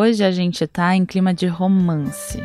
hoje a gente tá em clima de romance.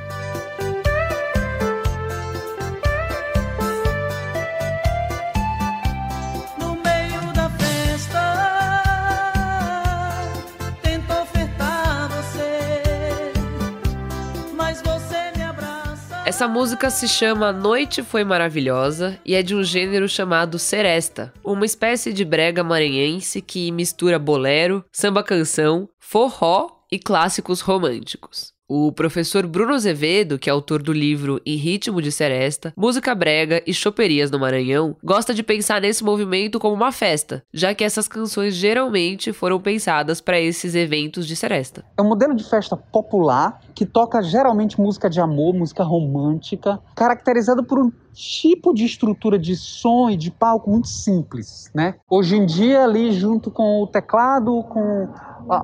Essa música se chama Noite Foi Maravilhosa e é de um gênero chamado seresta, uma espécie de brega maranhense que mistura bolero, samba canção, forró e clássicos românticos. O professor Bruno Azevedo, que é autor do livro Em Ritmo de Seresta, Música Brega e Choperias no Maranhão, gosta de pensar nesse movimento como uma festa, já que essas canções geralmente foram pensadas para esses eventos de seresta. É um modelo de festa popular que toca geralmente música de amor, música romântica, caracterizado por um tipo de estrutura de som e de palco muito simples, né? Hoje em dia ali junto com o teclado, com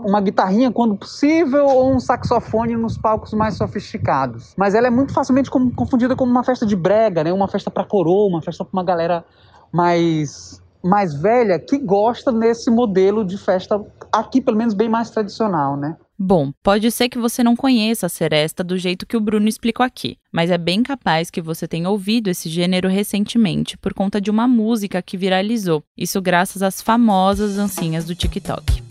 uma guitarrinha quando possível ou um saxofone nos palcos mais sofisticados. Mas ela é muito facilmente confundida como uma festa de brega, né? Uma festa para coroa, uma festa para uma galera mais mais velha que gosta desse modelo de festa aqui pelo menos bem mais tradicional, né? Bom, pode ser que você não conheça a seresta do jeito que o Bruno explicou aqui, mas é bem capaz que você tenha ouvido esse gênero recentemente por conta de uma música que viralizou, isso graças às famosas dancinhas do TikTok.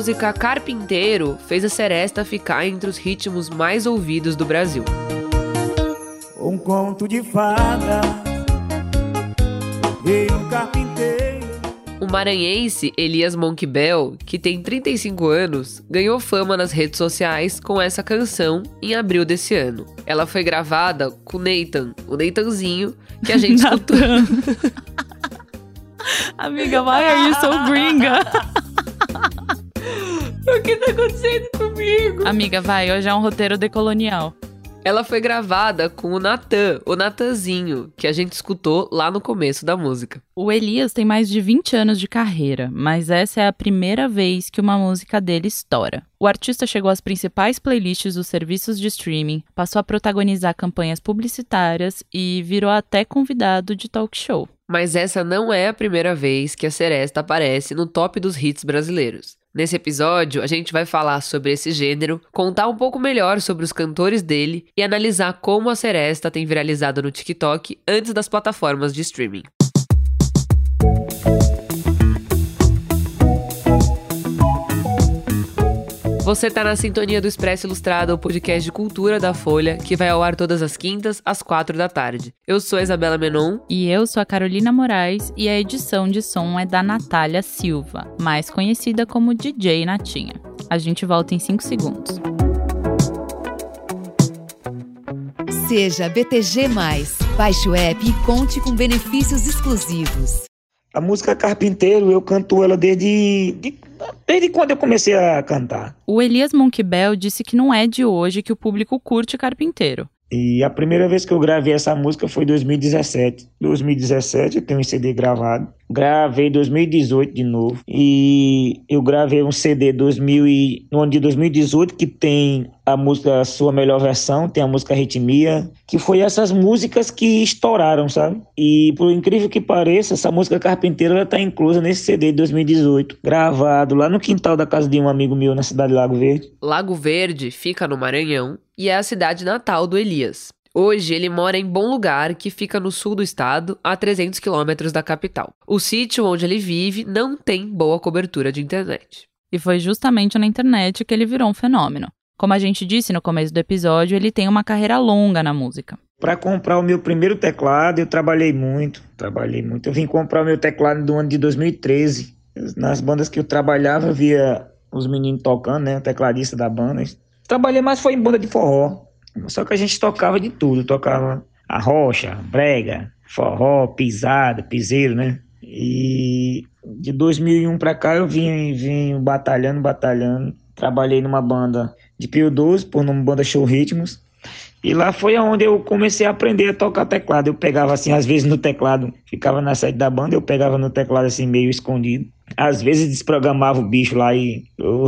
Música Carpinteiro fez a Seresta ficar entre os ritmos mais ouvidos do Brasil. Um conto de fada veio um carpinteiro. O maranhense Elias Monkbel, que tem 35 anos, ganhou fama nas redes sociais com essa canção em abril desse ano. Ela foi gravada com Nathan, o Nathanzinho, que a gente escutou. Amiga, why are you so gringa? O que tá acontecendo comigo? Amiga, vai, hoje é um roteiro decolonial. Ela foi gravada com o Natan, o Natanzinho, que a gente escutou lá no começo da música. O Elias tem mais de 20 anos de carreira, mas essa é a primeira vez que uma música dele estoura. O artista chegou às principais playlists dos serviços de streaming, passou a protagonizar campanhas publicitárias e virou até convidado de talk show. Mas essa não é a primeira vez que a Seresta aparece no top dos hits brasileiros. Nesse episódio, a gente vai falar sobre esse gênero, contar um pouco melhor sobre os cantores dele e analisar como a Seresta tem viralizado no TikTok antes das plataformas de streaming. Você está na sintonia do Expresso Ilustrado, o podcast de cultura da Folha, que vai ao ar todas as quintas, às quatro da tarde. Eu sou a Isabela Menon. E eu sou a Carolina Moraes, e a edição de som é da Natália Silva, mais conhecida como DJ Natinha. A gente volta em cinco segundos. Seja BTG. Baixe o app e conte com benefícios exclusivos. A música Carpinteiro, eu canto ela desde, de, desde quando eu comecei a cantar. O Elias Monkbel disse que não é de hoje que o público curte Carpinteiro. E a primeira vez que eu gravei essa música foi em 2017. 2017 eu tenho um CD gravado. Gravei em 2018 de novo. E eu gravei um CD 2000 e, no ano de 2018 que tem a música Sua Melhor Versão, tem a música Ritmia, que foi essas músicas que estouraram, sabe? E por incrível que pareça, essa música Carpinteira ela tá inclusa nesse CD de 2018, gravado lá no quintal da casa de um amigo meu na cidade de Lago Verde. Lago Verde fica no Maranhão e é a cidade natal do Elias. Hoje ele mora em Bom Lugar, que fica no sul do estado, a 300 quilômetros da capital. O sítio onde ele vive não tem boa cobertura de internet. E foi justamente na internet que ele virou um fenômeno. Como a gente disse no começo do episódio, ele tem uma carreira longa na música. Para comprar o meu primeiro teclado, eu trabalhei muito, trabalhei muito. Eu vim comprar o meu teclado no ano de 2013. Nas bandas que eu trabalhava, eu via os meninos tocando, né, o tecladista da banda. Trabalhei mais foi em banda de forró. Só que a gente tocava de tudo, tocava a rocha, brega, forró, pisada, piseiro, né? E de 2001 para cá eu vim, vim batalhando, batalhando. Trabalhei numa banda de Pio 12, por nome Banda Show Ritmos. E lá foi onde eu comecei a aprender a tocar teclado. Eu pegava assim, às vezes no teclado, ficava na sede da banda, eu pegava no teclado assim meio escondido. Às vezes desprogramava o bicho lá e o,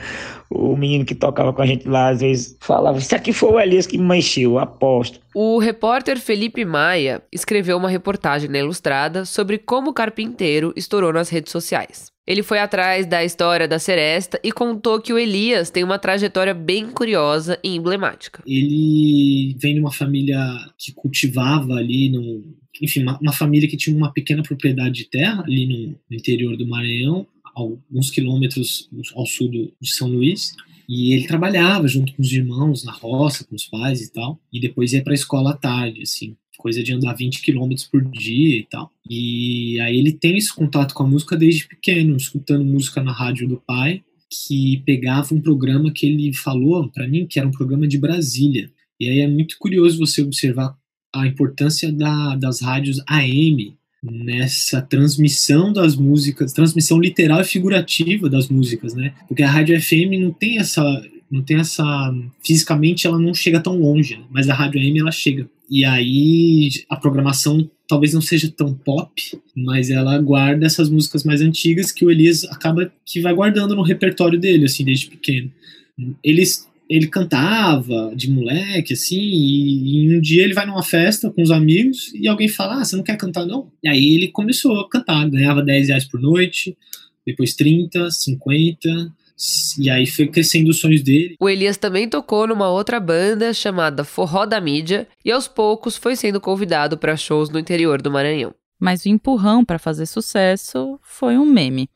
o menino que tocava com a gente lá, às vezes falava: Isso aqui foi o Elias que me mexeu, aposto. O repórter Felipe Maia escreveu uma reportagem na Ilustrada sobre como o carpinteiro estourou nas redes sociais. Ele foi atrás da história da Seresta e contou que o Elias tem uma trajetória bem curiosa e emblemática. Ele vem de uma família que cultivava ali no. Enfim, uma, uma família que tinha uma pequena propriedade de terra ali no, no interior do Maranhão, alguns quilômetros ao sul do, de São Luís. E ele trabalhava junto com os irmãos na roça, com os pais e tal. E depois ia para a escola à tarde, assim coisa de andar 20 quilômetros por dia e tal. E aí ele tem esse contato com a música desde pequeno, escutando música na rádio do pai, que pegava um programa que ele falou para mim que era um programa de Brasília. E aí é muito curioso você observar a importância da, das rádios AM nessa transmissão das músicas, transmissão literal e figurativa das músicas, né? Porque a rádio FM não tem essa não tem essa fisicamente ela não chega tão longe, né? mas a rádio AM ela chega. E aí a programação talvez não seja tão pop, mas ela guarda essas músicas mais antigas que o Elias acaba que vai guardando no repertório dele, assim, desde pequeno. Eles ele cantava de moleque, assim, e, e, um dia ele vai numa festa com os amigos e alguém fala, ah, você não quer cantar não? E aí ele começou a cantar, ganhava 10 reais por noite, depois 30, 50, e aí foi crescendo os sonhos dele. O Elias também tocou numa outra banda chamada Forró da Mídia e aos poucos foi sendo convidado para shows no interior do Maranhão. Mas o empurrão para fazer sucesso foi um meme.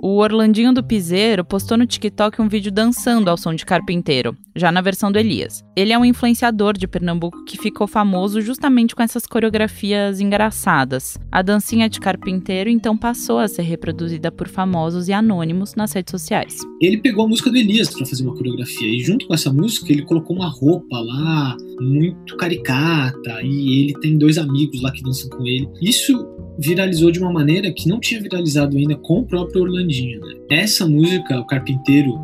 O Orlandinho do Piseiro postou no TikTok um vídeo dançando ao som de Carpinteiro, já na versão do Elias. Ele é um influenciador de Pernambuco que ficou famoso justamente com essas coreografias engraçadas. A dancinha de Carpinteiro então passou a ser reproduzida por famosos e anônimos nas redes sociais. Ele pegou a música do Elias para fazer uma coreografia e junto com essa música ele colocou uma roupa lá muito caricata e ele tem dois amigos lá que dançam com ele. Isso viralizou de uma maneira que não tinha viralizado ainda com o próprio Orlandinho. Né? Essa música, o Carpinteiro,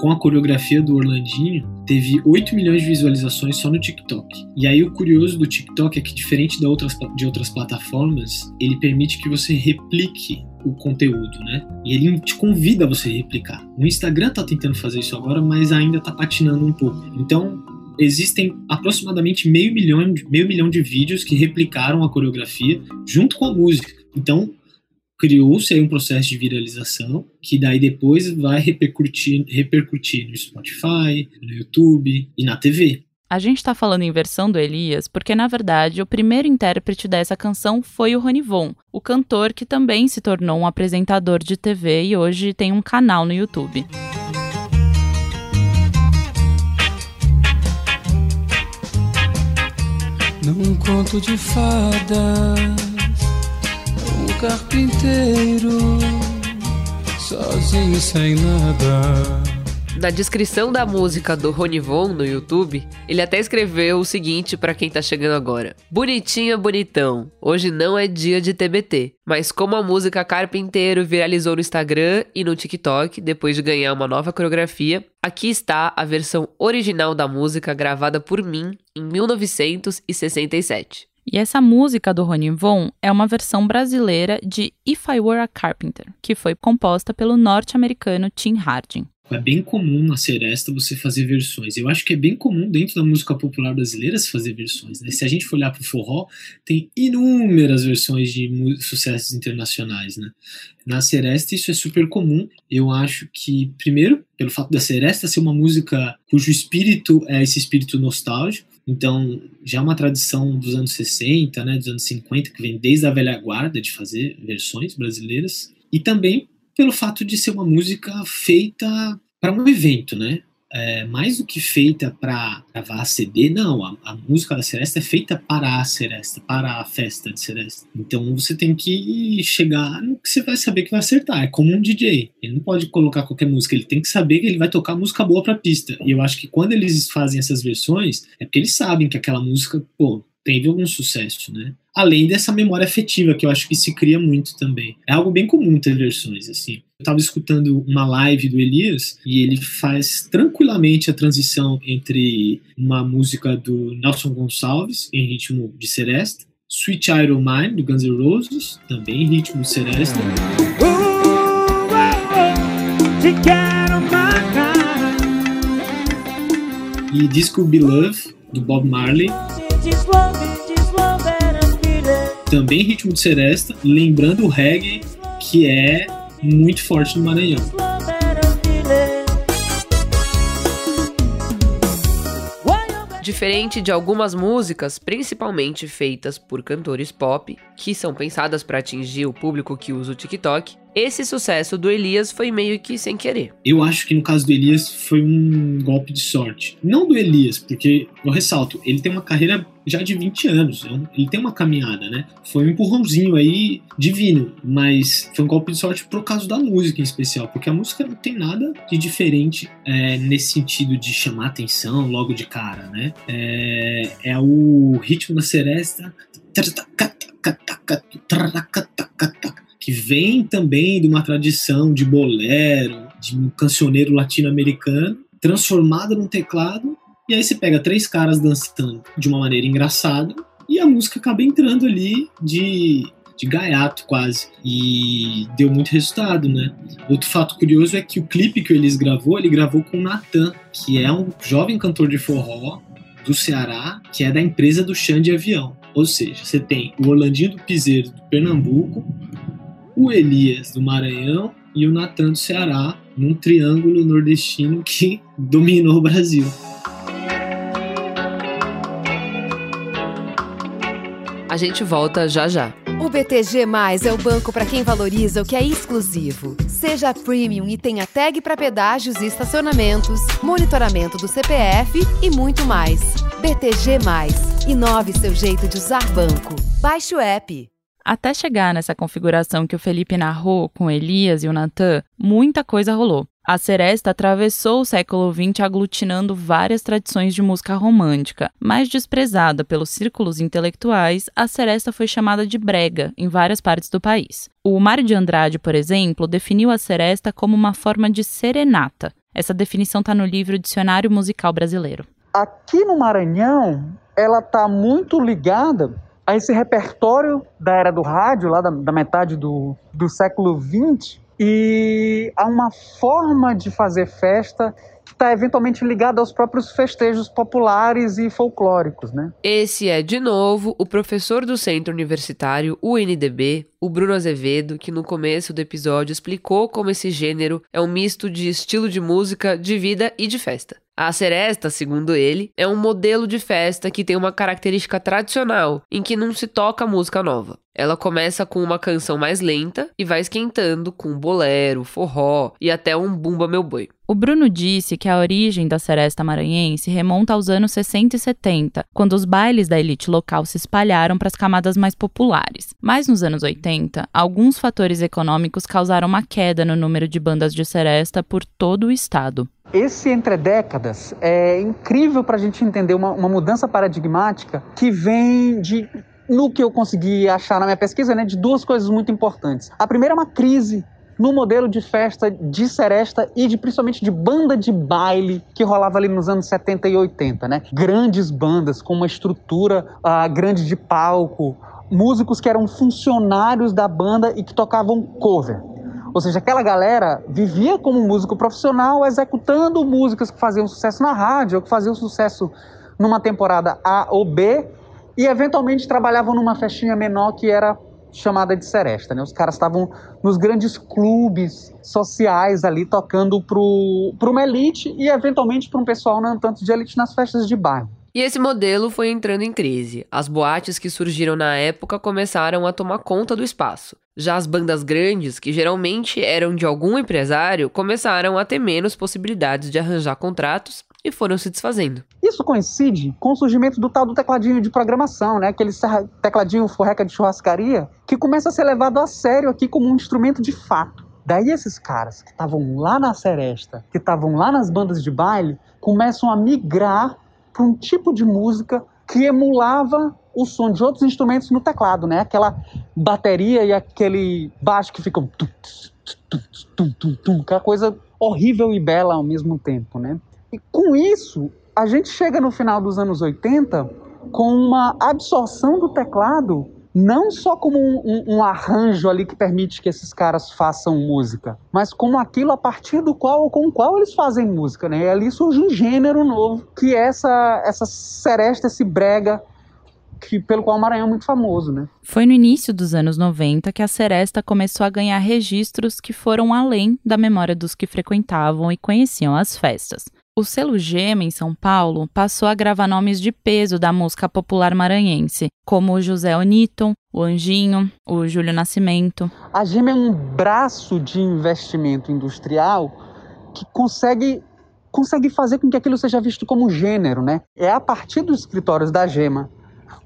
com a coreografia do Orlandinho, teve 8 milhões de visualizações só no TikTok. E aí o curioso do TikTok é que, diferente de outras, de outras plataformas, ele permite que você replique o conteúdo, né? E ele te convida a você replicar. O Instagram tá tentando fazer isso agora, mas ainda tá patinando um pouco. Então, existem aproximadamente meio milhão, meio milhão de vídeos que replicaram a coreografia junto com a música. Então, criou-se aí um processo de viralização que daí depois vai repercutir, repercutir no Spotify, no YouTube e na TV. A gente está falando em versão do Elias porque, na verdade, o primeiro intérprete dessa canção foi o Ronivon, o cantor que também se tornou um apresentador de TV e hoje tem um canal no YouTube. Num conto de fadas, um carpinteiro, sozinho sem nada. Na descrição da música do Ronivon no YouTube, ele até escreveu o seguinte para quem tá chegando agora: Bonitinha, bonitão. Hoje não é dia de TBT, mas como a música Carpinteiro viralizou no Instagram e no TikTok depois de ganhar uma nova coreografia, aqui está a versão original da música gravada por mim em 1967. E essa música do Rony Von é uma versão brasileira de If I Were a Carpenter, que foi composta pelo norte-americano Tim Hardin. É bem comum na Seresta você fazer versões. Eu acho que é bem comum dentro da música popular brasileira se fazer versões. Né? Se a gente for olhar para o forró, tem inúmeras versões de sucessos internacionais. Né? Na Seresta isso é super comum. Eu acho que, primeiro, pelo fato da Seresta ser uma música cujo espírito é esse espírito nostálgico, então, já é uma tradição dos anos 60, né, dos anos 50, que vem desde a velha guarda de fazer versões brasileiras. E também pelo fato de ser uma música feita para um evento, né? É, mais do que feita para gravar CD, não, a, a, música da Seresta é feita para a Seresta, para a festa de Seresta. Então você tem que chegar no que você vai saber que vai acertar. É como um DJ. Ele não pode colocar qualquer música, ele tem que saber que ele vai tocar música boa para pista. E eu acho que quando eles fazem essas versões, é porque eles sabem que aquela música, pô, teve algum sucesso, né? Além dessa memória afetiva que eu acho que se cria muito também. É algo bem comum ter versões assim. Eu estava escutando uma live do Elias e ele faz tranquilamente a transição entre uma música do Nelson Gonçalves em ritmo de seresta Sweet of Mine, do Guns N' Roses, também em ritmo de seresta. E Disco Beloved, do Bob Marley. Também ritmo de seresta, lembrando o reggae, que é muito forte no Maranhão. Diferente de algumas músicas, principalmente feitas por cantores pop, que são pensadas para atingir o público que usa o TikTok, esse sucesso do Elias foi meio que sem querer. Eu acho que no caso do Elias foi um golpe de sorte. Não do Elias, porque eu ressalto, ele tem uma carreira já de 20 anos, é ele tem uma caminhada, né? Foi um empurrãozinho aí divino, mas foi um golpe de sorte por causa da música em especial, porque a música não tem nada de diferente é, nesse sentido de chamar atenção logo de cara, né? É, é o ritmo da seresta que vem também de uma tradição de bolero, de um cancioneiro latino-americano, transformada num teclado, e aí você pega três caras dançando de uma maneira engraçada, e a música acaba entrando ali de, de gaiato quase, e deu muito resultado, né? Outro fato curioso é que o clipe que o Elis gravou, ele gravou com o Natan, que é um jovem cantor de forró do Ceará, que é da empresa do Xande de Avião. Ou seja, você tem o Orlandinho do Piseiro do Pernambuco, o Elias do Maranhão e o Natan do Ceará, num triângulo nordestino que dominou o Brasil. A gente volta já já. O BTG Mais é o banco para quem valoriza o que é exclusivo. Seja premium e tenha tag para pedágios e estacionamentos, monitoramento do CPF e muito mais. BTG Mais. Inove seu jeito de usar banco. Baixe o app. Até chegar nessa configuração que o Felipe narrou com Elias e o Natan, muita coisa rolou. A Seresta atravessou o século XX aglutinando várias tradições de música romântica. Mais desprezada pelos círculos intelectuais, a Seresta foi chamada de brega em várias partes do país. O Mário de Andrade, por exemplo, definiu a Seresta como uma forma de serenata. Essa definição está no livro Dicionário Musical Brasileiro. Aqui no Maranhão, ela está muito ligada a esse repertório da era do rádio, lá da, da metade do, do século XX, e a uma forma de fazer festa que está eventualmente ligada aos próprios festejos populares e folclóricos, né? Esse é, de novo, o professor do Centro Universitário UNDB, o Bruno Azevedo, que no começo do episódio explicou como esse gênero é um misto de estilo de música, de vida e de festa. A seresta, segundo ele, é um modelo de festa que tem uma característica tradicional, em que não se toca música nova. Ela começa com uma canção mais lenta e vai esquentando com bolero, forró e até um bumba meu boi. O Bruno disse que a origem da seresta maranhense remonta aos anos 60 e 70, quando os bailes da elite local se espalharam para as camadas mais populares. Mas nos anos 80, alguns fatores econômicos causaram uma queda no número de bandas de seresta por todo o estado. Esse entre décadas é incrível para a gente entender uma, uma mudança paradigmática que vem de no que eu consegui achar na minha pesquisa, né, de duas coisas muito importantes. A primeira é uma crise no modelo de festa de seresta e de principalmente de banda de baile que rolava ali nos anos 70 e 80, né? Grandes bandas com uma estrutura uh, grande de palco, músicos que eram funcionários da banda e que tocavam cover. Ou seja, aquela galera vivia como músico profissional, executando músicas que faziam sucesso na rádio, ou que faziam sucesso numa temporada A ou B, e eventualmente trabalhavam numa festinha menor que era chamada de seresta, né? Os caras estavam nos grandes clubes sociais ali tocando pro uma elite e eventualmente para um pessoal não tanto de elite nas festas de bairro. E esse modelo foi entrando em crise. As boates que surgiram na época começaram a tomar conta do espaço. Já as bandas grandes, que geralmente eram de algum empresário, começaram a ter menos possibilidades de arranjar contratos e foram se desfazendo. Isso coincide com o surgimento do tal do tecladinho de programação, né? Aquele tecladinho forreca de churrascaria, que começa a ser levado a sério aqui como um instrumento de fato. Daí esses caras que estavam lá na seresta, que estavam lá nas bandas de baile, começam a migrar para um tipo de música que emulava o som de outros instrumentos no teclado, né? Aquela bateria e aquele baixo que ficam aquela coisa horrível e bela ao mesmo tempo, né? E com isso, a gente chega no final dos anos 80 com uma absorção do teclado não só como um, um, um, arranjo ali que permite que esses caras façam música, mas como aquilo a partir do qual com o qual eles fazem música, né? E ali surge um gênero novo, que é essa essa seresta, esse brega que, pelo qual o Maranhão é muito famoso, né? Foi no início dos anos 90 que a Seresta começou a ganhar registros que foram além da memória dos que frequentavam e conheciam as festas. O selo Gema, em São Paulo, passou a gravar nomes de peso da música popular maranhense, como o José Oniton, o Anjinho, o Júlio Nascimento. A Gema é um braço de investimento industrial que consegue consegue fazer com que aquilo seja visto como gênero, né? É a partir dos escritórios da Gema,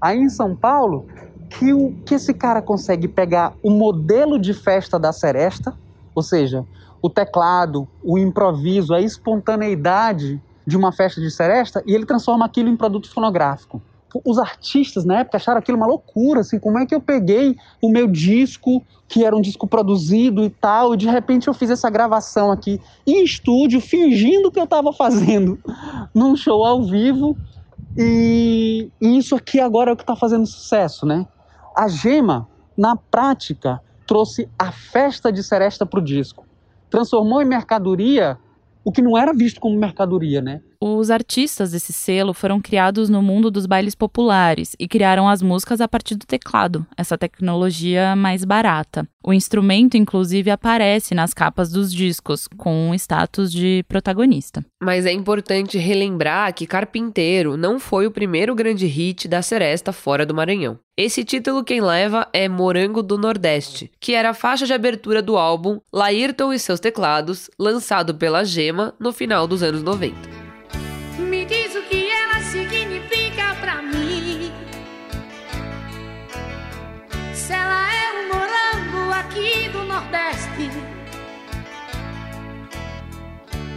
aí em São Paulo, que, o, que esse cara consegue pegar o modelo de festa da Seresta, ou seja, o teclado, o improviso, a espontaneidade de uma festa de seresta e ele transforma aquilo em produto fonográfico. Os artistas na época acharam aquilo uma loucura, assim, como é que eu peguei o meu disco, que era um disco produzido e tal, e de repente eu fiz essa gravação aqui em estúdio, fingindo que eu estava fazendo num show ao vivo, e, e isso aqui agora é o que está fazendo sucesso, né? A Gema, na prática, trouxe a festa de seresta para o disco transformou em mercadoria o que não era visto como mercadoria, né? Os artistas desse selo foram criados no mundo dos bailes populares e criaram as músicas a partir do teclado, essa tecnologia mais barata. O instrumento, inclusive, aparece nas capas dos discos, com um status de protagonista. Mas é importante relembrar que Carpinteiro não foi o primeiro grande hit da Seresta fora do Maranhão. Esse título quem leva é Morango do Nordeste, que era a faixa de abertura do álbum Laírton e seus teclados, lançado pela Gema no final dos anos 90.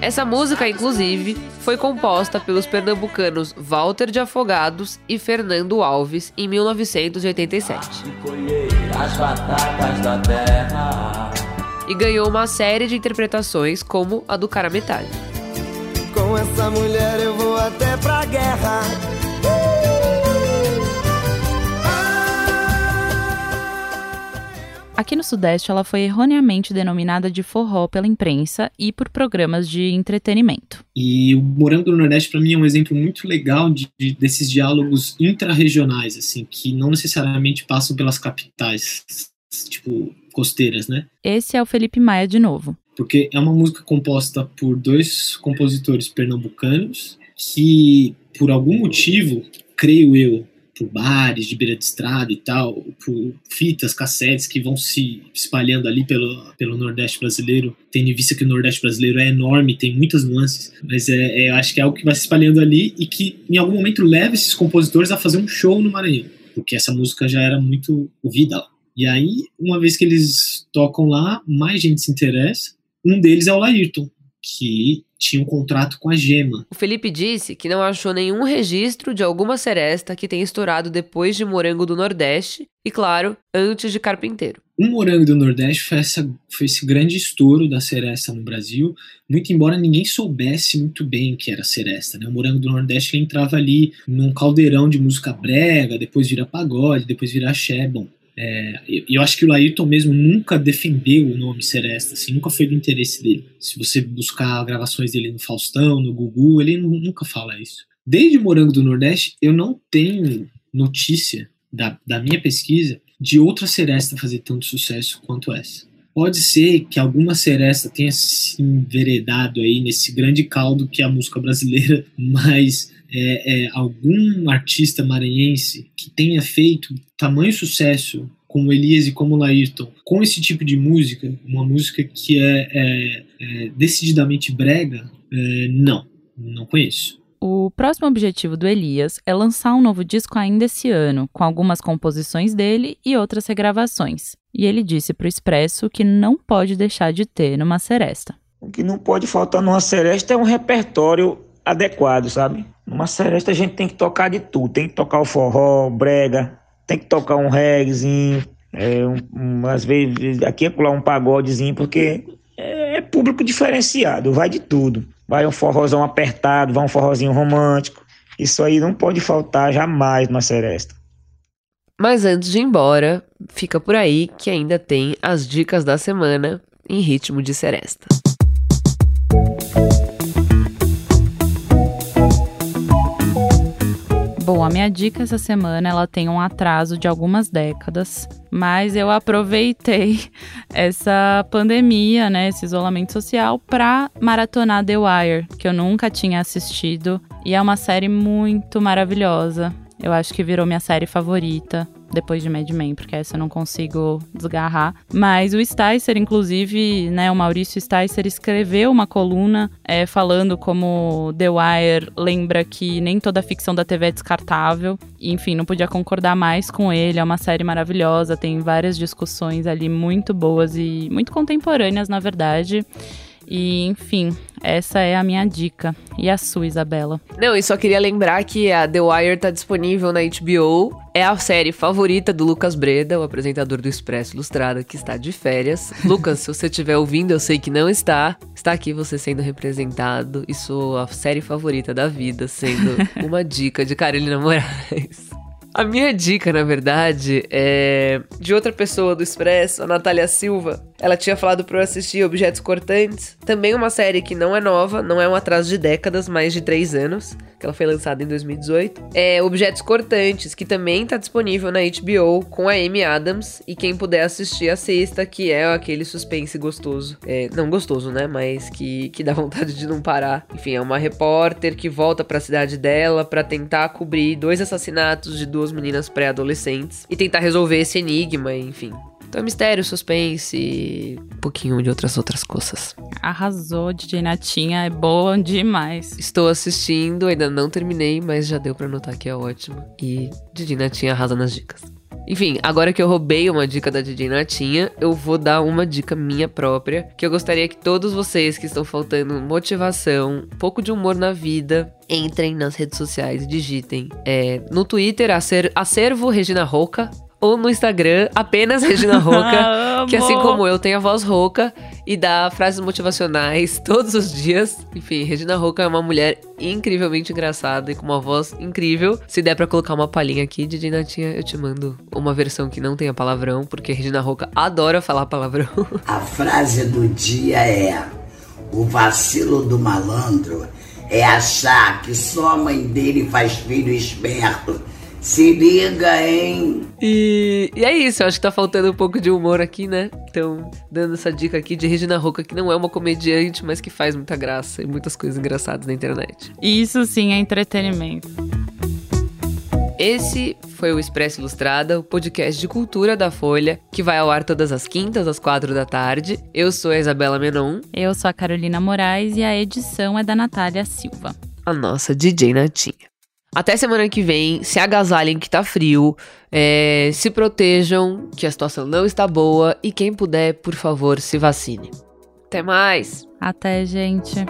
Essa música, inclusive, foi composta pelos pernambucanos Walter de Afogados e Fernando Alves em 1987. E ganhou uma série de interpretações, como a do cara metade. Com essa mulher eu vou até pra guerra. Aqui no Sudeste, ela foi erroneamente denominada de forró pela imprensa e por programas de entretenimento. E o Morango do Nordeste, para mim, é um exemplo muito legal de, de, desses diálogos intra-regionais, assim, que não necessariamente passam pelas capitais, tipo, costeiras, né? Esse é o Felipe Maia de novo. Porque é uma música composta por dois compositores pernambucanos que, por algum motivo, creio eu, por bares de beira de estrada e tal, por fitas, cassetes que vão se espalhando ali pelo, pelo Nordeste brasileiro, tendo em vista que o Nordeste brasileiro é enorme, tem muitas nuances, mas é, é, acho que é algo que vai se espalhando ali e que em algum momento leva esses compositores a fazer um show no Maranhão, porque essa música já era muito ouvida lá. E aí, uma vez que eles tocam lá, mais gente se interessa. Um deles é o Laírton, que tinha um contrato com a Gema. O Felipe disse que não achou nenhum registro de alguma seresta que tenha estourado depois de Morango do Nordeste e, claro, antes de Carpinteiro. O Morango do Nordeste foi, essa, foi esse grande estouro da seresta no Brasil, muito embora ninguém soubesse muito bem que era seresta. Né? O Morango do Nordeste entrava ali num caldeirão de música brega, depois vira pagode, depois vira axé. Bom, é, eu acho que o Laírton mesmo nunca defendeu o nome Seresta, assim, nunca foi do interesse dele. Se você buscar gravações dele no Faustão, no Gugu, ele nunca fala isso. Desde Morango do Nordeste, eu não tenho notícia da, da minha pesquisa de outra Seresta fazer tanto sucesso quanto essa. Pode ser que alguma Seresta tenha se enveredado aí nesse grande caldo que é a música brasileira, mas é, é, algum artista maranhense que tenha feito tamanho sucesso como Elias e como Laírton, com esse tipo de música, uma música que é, é, é decididamente brega, é, não, não conheço. O próximo objetivo do Elias é lançar um novo disco ainda esse ano, com algumas composições dele e outras regravações. E ele disse para o Expresso que não pode deixar de ter numa seresta. O que não pode faltar numa seresta é um repertório adequado, sabe? Numa seresta a gente tem que tocar de tudo. Tem que tocar o forró, brega, tem que tocar um reggaezinho, é, um, um, às vezes aqui é pular um pagodezinho, porque é, é, público diferenciado, vai de tudo. Vai um forrozão apertado, vai um forrozinho romântico, Isso aí não pode faltar jamais na Seresta. Mas antes de ir embora, fica por aí que ainda tem as dicas da semana em ritmo de seresta. Bom, a minha dica essa semana ela tem um atraso de algumas décadas, mas eu aproveitei essa pandemia, né, esse isolamento social, para maratonar The Wire, que eu nunca tinha assistido e é uma série muito maravilhosa. Eu acho que virou minha série favorita depois de Mad Men, porque essa eu não consigo desgarrar. Mas o Sticer, inclusive, né, o Maurício Sticer escreveu uma coluna é, falando como The Wire lembra que nem toda ficção da TV é descartável. Enfim, não podia concordar mais com ele. É uma série maravilhosa, tem várias discussões ali muito boas e muito contemporâneas, na verdade. E, enfim, essa é a minha dica. E a sua, Isabela? Não, e só queria lembrar que a The Wire tá disponível na HBO. É a série favorita do Lucas Breda, o apresentador do Expresso Ilustrada, que está de férias. Lucas, se você estiver ouvindo, eu sei que não está. Está aqui você sendo representado e sua série favorita da vida, sendo uma dica de Carolina Moraes. A minha dica, na verdade, é de outra pessoa do Expresso, a Natália Silva. Ela tinha falado para eu assistir Objetos Cortantes, também uma série que não é nova, não é um atraso de décadas, mais de três anos, que ela foi lançada em 2018. É Objetos Cortantes, que também tá disponível na HBO com a Amy Adams, e quem puder assistir, assista, que é aquele suspense gostoso. É, não gostoso, né? Mas que, que dá vontade de não parar. Enfim, é uma repórter que volta para a cidade dela para tentar cobrir dois assassinatos de duas meninas pré-adolescentes e tentar resolver esse enigma, enfim. Então é mistério, suspense, um pouquinho de outras outras coisas. Arrasou, DJ Natinha, é boa demais. Estou assistindo, ainda não terminei, mas já deu para notar que é ótimo. E DJ Natinha arrasa nas dicas. Enfim, agora que eu roubei uma dica da DJ Natinha, eu vou dar uma dica minha própria, que eu gostaria que todos vocês que estão faltando motivação, um pouco de humor na vida, entrem nas redes sociais e digitem. É, no Twitter, acer, acervo Regina Roca, ou no Instagram, apenas Regina Roca, que assim como eu tem a voz rouca e dá frases motivacionais todos os dias. Enfim, Regina Roca é uma mulher incrivelmente engraçada e com uma voz incrível. Se der para colocar uma palhinha aqui, Didi Natinha, eu te mando uma versão que não tenha palavrão, porque Regina Roca adora falar palavrão. A frase do dia é: O vacilo do malandro é achar que só a mãe dele faz filho esperto se liga, hein? E, e é isso, eu acho que tá faltando um pouco de humor aqui, né? Então, dando essa dica aqui de Regina Roca, que não é uma comediante, mas que faz muita graça e muitas coisas engraçadas na internet. Isso sim é entretenimento. Esse foi o Expresso Ilustrada, o podcast de cultura da Folha, que vai ao ar todas as quintas, às quatro da tarde. Eu sou a Isabela Menon. Eu sou a Carolina Moraes e a edição é da Natália Silva. A nossa DJ Natinha. Até semana que vem, se agasalhem que tá frio, é, se protejam, que a situação não está boa e quem puder, por favor, se vacine. Até mais! Até, gente!